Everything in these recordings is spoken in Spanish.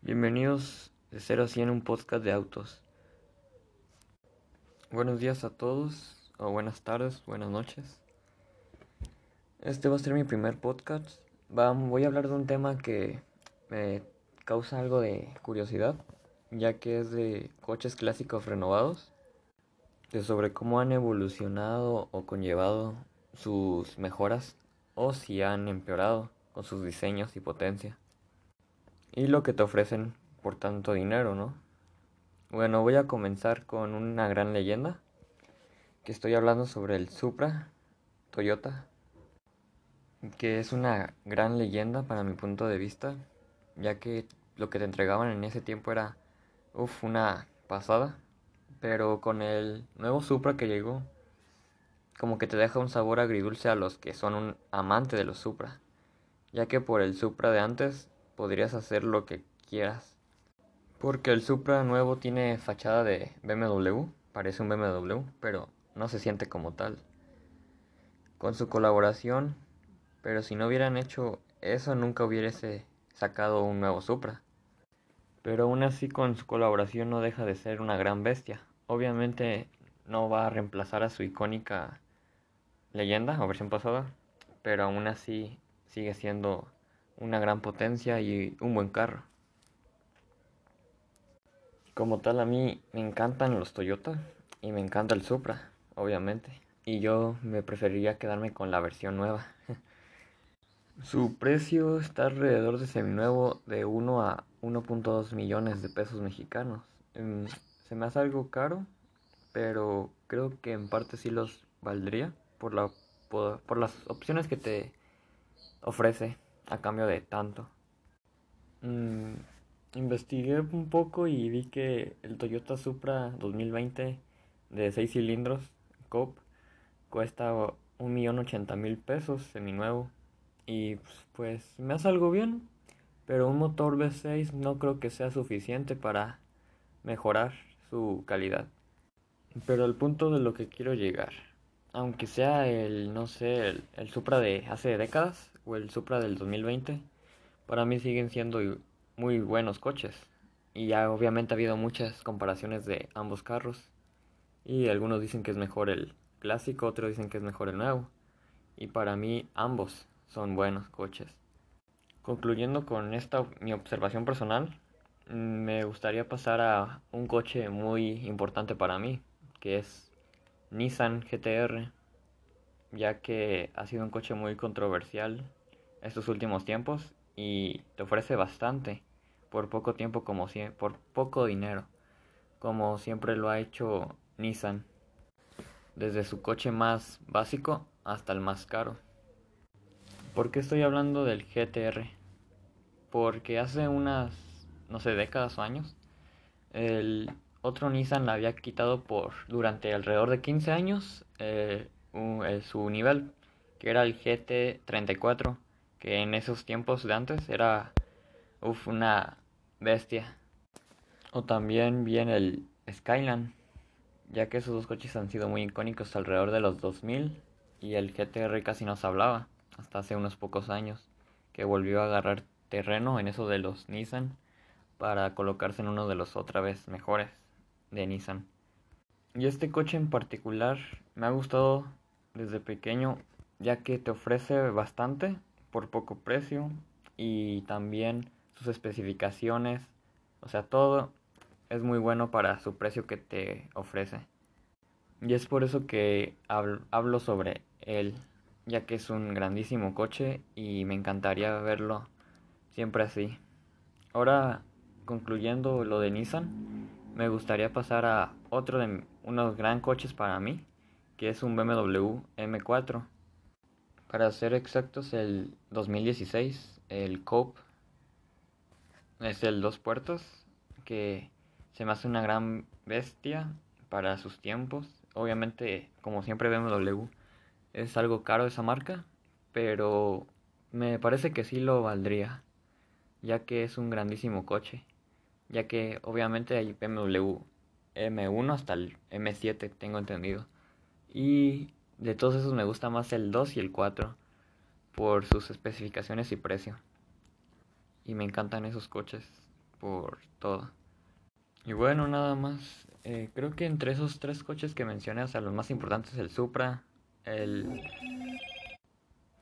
Bienvenidos de 0 a 100 un podcast de autos. Buenos días a todos, o buenas tardes, buenas noches. Este va a ser mi primer podcast. voy a hablar de un tema que me causa algo de curiosidad, ya que es de coches clásicos renovados, de sobre cómo han evolucionado o conllevado sus mejoras o si han empeorado con sus diseños y potencia y lo que te ofrecen por tanto dinero, ¿no? Bueno, voy a comenzar con una gran leyenda, que estoy hablando sobre el Supra Toyota, que es una gran leyenda para mi punto de vista, ya que lo que te entregaban en ese tiempo era, uff, una pasada, pero con el nuevo Supra que llegó, como que te deja un sabor agridulce a los que son un amante de los Supra, ya que por el Supra de antes podrías hacer lo que quieras. Porque el Supra nuevo tiene fachada de BMW, parece un BMW, pero no se siente como tal. Con su colaboración, pero si no hubieran hecho eso nunca hubiese sacado un nuevo Supra. Pero aún así con su colaboración no deja de ser una gran bestia. Obviamente no va a reemplazar a su icónica leyenda o versión pasada, pero aún así sigue siendo una gran potencia y un buen carro. Como tal a mí me encantan los Toyota y me encanta el Supra, obviamente. Y yo me preferiría quedarme con la versión nueva. Su precio está alrededor de seminuevo de 1 a 1.2 millones de pesos mexicanos. Em, se me hace algo caro, pero creo que en parte sí los valdría por, la, por las opciones que te ofrece a cambio de tanto. Mm, investigué un poco y vi que el Toyota Supra 2020 de 6 cilindros, COP, cuesta un millón ochenta mil pesos seminuevo. Y pues, pues me hace algo bien, pero un motor V6 no creo que sea suficiente para mejorar su calidad. Pero el punto de lo que quiero llegar, aunque sea el, no sé, el Supra de hace décadas, o el Supra del 2020, para mí siguen siendo muy buenos coches. Y ya obviamente ha habido muchas comparaciones de ambos carros. Y algunos dicen que es mejor el clásico, otros dicen que es mejor el nuevo. Y para mí ambos son buenos coches. Concluyendo con esta mi observación personal, me gustaría pasar a un coche muy importante para mí, que es Nissan GTR, ya que ha sido un coche muy controversial estos últimos tiempos y te ofrece bastante por poco tiempo como si, por poco dinero, como siempre lo ha hecho Nissan, desde su coche más básico hasta el más caro. ¿Por qué estoy hablando del GTR? Porque hace unas, no sé, décadas o años, el otro Nissan la había quitado por durante alrededor de 15 años eh, su nivel, que era el GT34 que en esos tiempos de antes era una bestia. O también bien el Skyline, ya que esos dos coches han sido muy icónicos alrededor de los 2000 y el GTR casi no se hablaba hasta hace unos pocos años, que volvió a agarrar terreno en eso de los Nissan para colocarse en uno de los otra vez mejores de Nissan. Y este coche en particular me ha gustado desde pequeño ya que te ofrece bastante por poco precio y también sus especificaciones, o sea, todo es muy bueno para su precio que te ofrece. Y es por eso que hablo, sobre él, ya que es un grandísimo coche y me encantaría verlo siempre así. Ahora, concluyendo lo de Nissan, me gustaría pasar a otro de unos gran coches para mí, que es un BMW M4 para ser exactos, el 2016, el Cope es el dos puertos, que se me hace una gran bestia para sus tiempos. Obviamente, como siempre BMW, es algo caro esa marca, pero me parece que sí lo valdría, ya que es un grandísimo coche, ya que obviamente hay BMW M1 hasta el M7, tengo entendido. Y de todos esos me gusta más el 2 y el 4 por sus especificaciones y precio. Y me encantan esos coches. por todo. Y bueno, nada más. Eh, creo que entre esos tres coches que mencioné, o sea, los más importantes, el Supra, el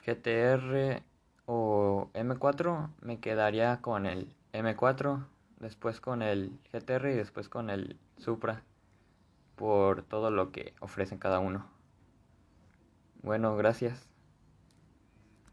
GTR o M4, me quedaría con el M4, después con el GTR y después con el Supra, por todo lo que ofrecen cada uno. Bueno, gracias.